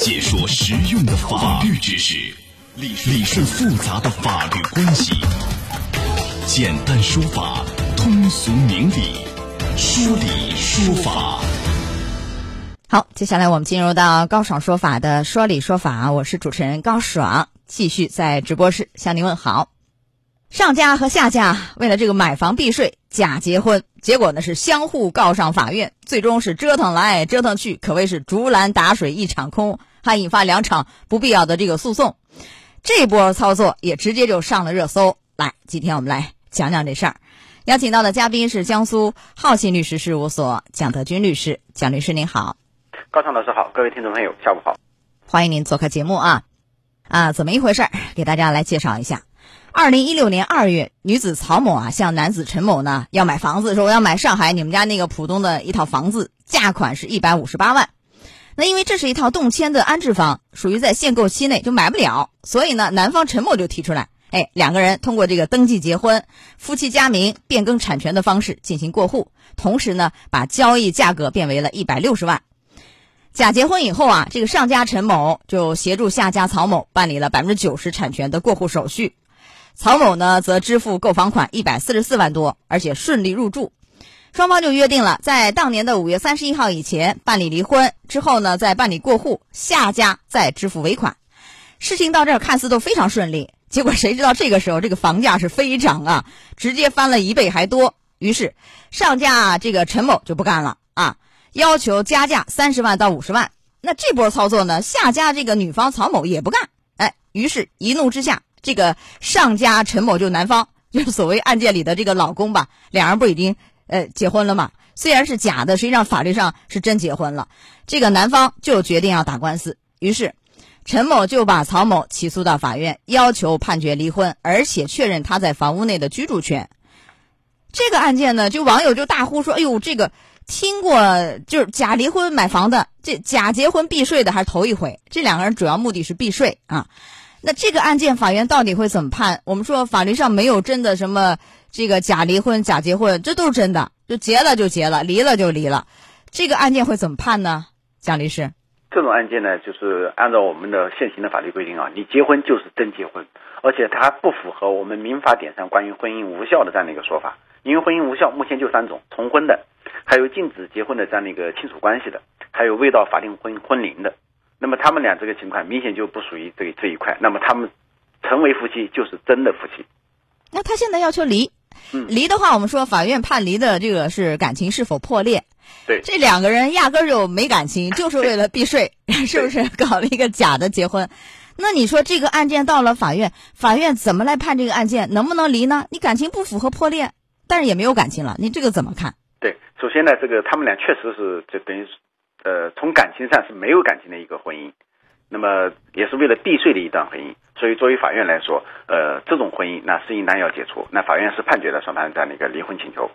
解说实用的法律知识，理顺复杂的法律关系，简单说法，通俗明理，说理说法。好，接下来我们进入到高爽说法的说理说法，我是主持人高爽，继续在直播室向您问好。上家和下家为了这个买房避税假结婚，结果呢是相互告上法院，最终是折腾来折腾去，可谓是竹篮打水一场空，还引发两场不必要的这个诉讼。这波操作也直接就上了热搜。来，今天我们来讲讲这事儿。邀请到的嘉宾是江苏浩信律师事务所蒋德军律师，蒋律师您好。高畅老师好，各位听众朋友，下午好，欢迎您做客节目啊！啊，怎么一回事儿？给大家来介绍一下。二零一六年二月，女子曹某啊向男子陈某呢要买房子，说我要买上海你们家那个浦东的一套房子，价款是一百五十八万。那因为这是一套动迁的安置房，属于在限购期内就买不了，所以呢，男方陈某就提出来，哎，两个人通过这个登记结婚、夫妻加名、变更产权的方式进行过户，同时呢，把交易价格变为了一百六十万。假结婚以后啊，这个上家陈某就协助下家曹某办理了百分之九十产权的过户手续。曹某呢，则支付购房款一百四十四万多，而且顺利入住。双方就约定了，在当年的五月三十一号以前办理离婚，之后呢，再办理过户，下家再支付尾款。事情到这儿看似都非常顺利，结果谁知道这个时候这个房价是飞涨啊，直接翻了一倍还多。于是上家这个陈某就不干了啊，要求加价三十万到五十万。那这波操作呢，下家这个女方曹某也不干，哎，于是一怒之下。这个上家陈某就男方，就是所谓案件里的这个老公吧，两人不已经呃结婚了嘛？虽然是假的，实际上法律上是真结婚了。这个男方就决定要打官司，于是陈某就把曹某起诉到法院，要求判决离婚，而且确认他在房屋内的居住权。这个案件呢，就网友就大呼说：“哎呦，这个听过就是假离婚买房的，这假结婚避税的还是头一回。这两个人主要目的是避税啊。”那这个案件法院到底会怎么判？我们说法律上没有真的什么这个假离婚、假结婚，这都是真的，就结了就结了，离了就离了。这个案件会怎么判呢？蒋律师，这种案件呢，就是按照我们的现行的法律规定啊，你结婚就是真结婚，而且它不符合我们民法典上关于婚姻无效的这样的一个说法。因为婚姻无效目前就三种：重婚的，还有禁止结婚的这样的一个亲属关系的，还有未到法定婚婚龄的。那么他们俩这个情况明显就不属于这这一块，那么他们成为夫妻就是真的夫妻。那他现在要求离，离的话，我们说法院判离的这个是感情是否破裂？对，这两个人压根儿就没感情，就是为了避税，是不是搞了一个假的结婚？那你说这个案件到了法院，法院怎么来判这个案件能不能离呢？你感情不符合破裂，但是也没有感情了，你这个怎么看？对，首先呢，这个他们俩确实是就等于。呃，从感情上是没有感情的一个婚姻，那么也是为了避税的一段婚姻，所以作为法院来说，呃，这种婚姻那是应当要解除。那法院是判决了双方这样的一个离婚请求，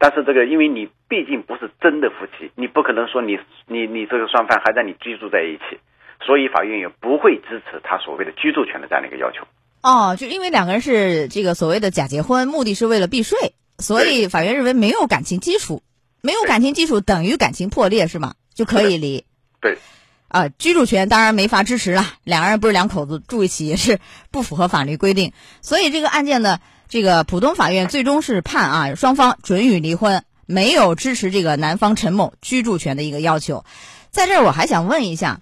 但是这个因为你毕竟不是真的夫妻，你不可能说你你你这个双方还在你居住在一起，所以法院也不会支持他所谓的居住权的这样的一个要求。哦，就因为两个人是这个所谓的假结婚，目的是为了避税，所以法院认为没有感情基础，没有感情基础等于感情破裂是吗？就可以离，对，啊，居住权当然没法支持了。两个人不是两口子住一起，也是不符合法律规定。所以这个案件呢，这个浦东法院最终是判啊，双方准予离婚，没有支持这个男方陈某居住权的一个要求。在这儿我还想问一下，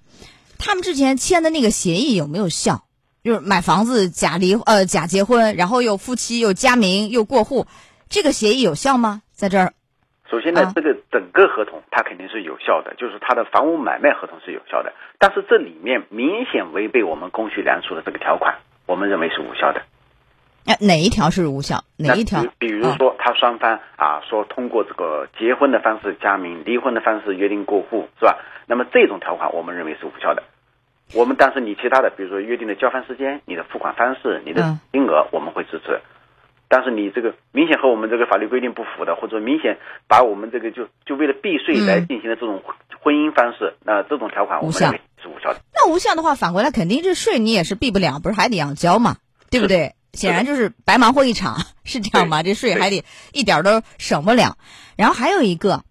他们之前签的那个协议有没有效？就是买房子假离呃假结婚，然后又夫妻又加名又过户，这个协议有效吗？在这儿？首先呢，这个整个合同它肯定是有效的，就是它的房屋买卖合同是有效的。但是这里面明显违背我们公序良俗的这个条款，我们认为是无效的。哎，哪一条是无效？哪一条？比如说，他双方啊说通过这个结婚的方式加名，离婚的方式约定过户，是吧？那么这种条款我们认为是无效的。我们但是你其他的，比如说约定的交房时间、你的付款方式、你的金额，我们会支持。但是你这个明显和我们这个法律规定不符的，或者明显把我们这个就就为了避税来进行的这种婚姻方式，那这种条款我们认为是无效的。那无效的话，反过来肯定这税你也是避不了，不是还得要交嘛，对不对？显然就是白忙活一场，是这样吗？这税还得一点都省不了。然后还有一个，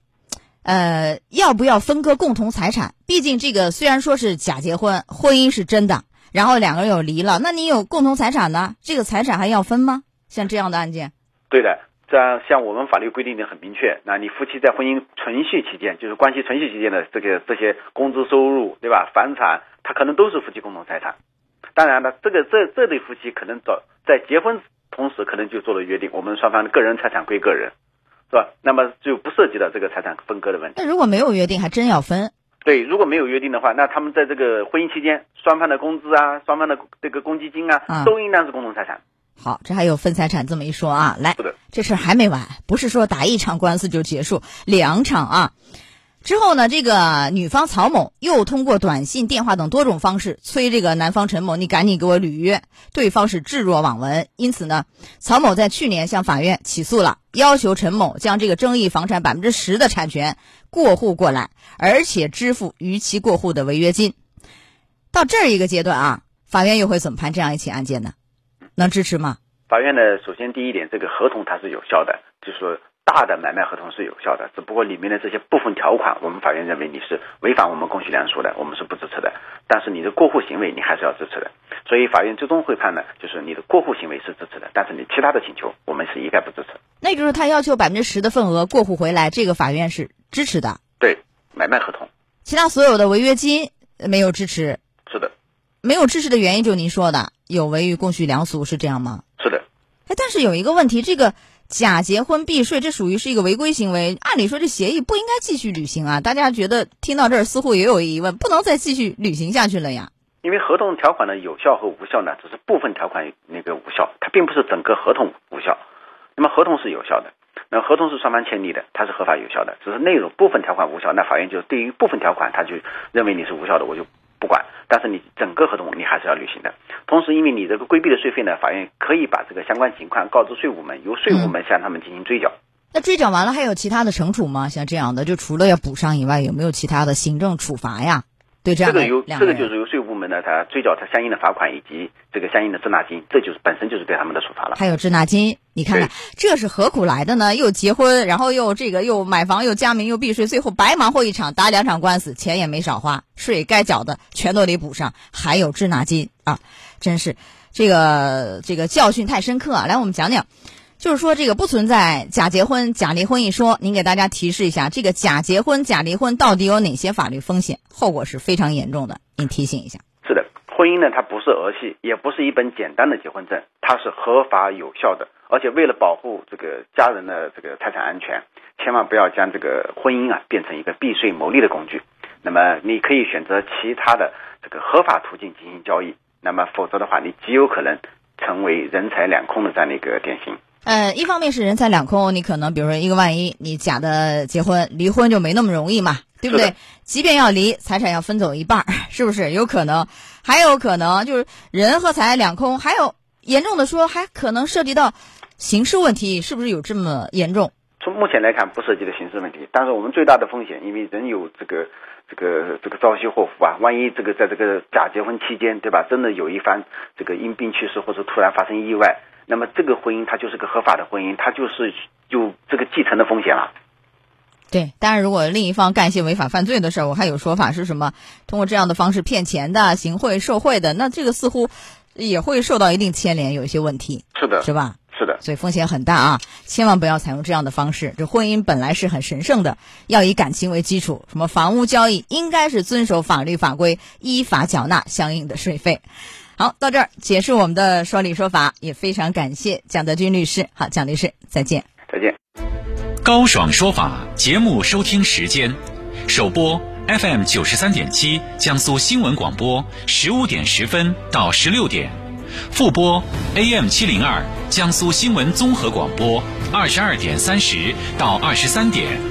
呃，要不要分割共同财产？毕竟这个虽然说是假结婚，婚姻是真的，然后两个人有离了，那你有共同财产呢？这个财产还要分吗？像这样的案件？对的，这样像我们法律规定的很明确，那你夫妻在婚姻存续期间，就是关系存续期间的这个这些工资收入，对吧？房产，它可能都是夫妻共同财产。当然了，这个这这对夫妻可能早在结婚同时，可能就做了约定，我们双方的个人财产归个人，是吧？那么就不涉及到这个财产分割的问题。那如果没有约定，还真要分？对，如果没有约定的话，那他们在这个婚姻期间，双方的工资啊，双方的这个公积金啊，都应当是共同财产。好，这还有分财产这么一说啊？来，这事儿还没完，不是说打一场官司就结束，两场啊。之后呢，这个女方曹某又通过短信、电话等多种方式催这个男方陈某，你赶紧给我履约。对方是置若罔闻，因此呢，曹某在去年向法院起诉了，要求陈某将这个争议房产百分之十的产权过户过来，而且支付逾期过户的违约金。到这一个阶段啊，法院又会怎么判这样一起案件呢？能支持吗？法院呢，首先第一点，这个合同它是有效的，就是说。大的买卖合同是有效的，只不过里面的这些部分条款，我们法院认为你是违反我们公序良俗的，我们是不支持的。但是你的过户行为你还是要支持的，所以法院最终会判呢，就是你的过户行为是支持的，但是你其他的请求我们是一概不支持。那就是他要求百分之十的份额过户回来，这个法院是支持的。对，买卖合同，其他所有的违约金没有支持。是的，没有支持的原因就是您说的有违于公序良俗，是这样吗？是的。哎，但是有一个问题，这个。假结婚避税，这属于是一个违规行为。按理说，这协议不应该继续履行啊！大家觉得听到这儿似乎也有疑问，不能再继续履行下去了呀？因为合同条款的有效和无效呢，只是部分条款那个无效，它并不是整个合同无效。那么合同是有效的，那合同是双方签订的，它是合法有效的，只是内容部分条款无效。那法院就对于部分条款，他就认为你是无效的，我就不管。但是你整个合同你还是要履行的。同时，因为你这个规避的税费呢，法院可以把这个相关情况告知税务门，由税务门向他们进行追缴。那追缴完了还有其他的惩处吗？像这样的，就除了要补上以外，有没有其他的行政处罚呀？对这样的这个由这个就是由税务部门呢，他追缴他相应的罚款以及这个相应的滞纳金，这就是本身就是对他们的处罚了。还有滞纳金，你看看这是何苦来的呢？又结婚，然后又这个又买房，又加名，又避税，最后白忙活一场，打两场官司，钱也没少花，税该缴的全都得补上，还有滞纳金啊！真是这个这个教训太深刻啊！来，我们讲讲。就是说，这个不存在假结婚、假离婚一说。您给大家提示一下，这个假结婚、假离婚到底有哪些法律风险？后果是非常严重的。您提醒一下。是的，婚姻呢，它不是儿戏，也不是一本简单的结婚证，它是合法有效的。而且为了保护这个家人的这个财产安全，千万不要将这个婚姻啊变成一个避税牟利的工具。那么，你可以选择其他的这个合法途径进行交易。那么，否则的话，你极有可能成为人财两空的这样的一个典型。呃，一方面是人财两空，你可能比如说一个万一，你假的结婚，离婚就没那么容易嘛，对不对？即便要离，财产要分走一半，是不是有可能？还有可能就是人和财两空，还有严重的说，还可能涉及到刑事问题，是不是有这么严重？从目前来看，不涉及的刑事问题，但是我们最大的风险，因为人有这个这个这个朝夕祸福啊，万一这个在这个假结婚期间，对吧？真的有一方这个因病去世，或者突然发生意外。那么这个婚姻它就是个合法的婚姻，它就是有这个继承的风险了。对，当然如果另一方干一些违法犯罪的事儿，我还有说法是什么？通过这样的方式骗钱的、行贿受贿的，那这个似乎也会受到一定牵连，有一些问题。是的，是吧？是的，所以风险很大啊！千万不要采用这样的方式。这婚姻本来是很神圣的，要以感情为基础。什么房屋交易应该是遵守法律法规，依法缴纳相应的税费。好，到这儿结束我们的说理说法，也非常感谢蒋德军律师。好，蒋律师，再见。再见。高爽说法节目收听时间：首播 FM 九十三点七，江苏新闻广播十五点十分到十六点；复播 AM 七零二，江苏新闻综合广播二十二点三十到二十三点。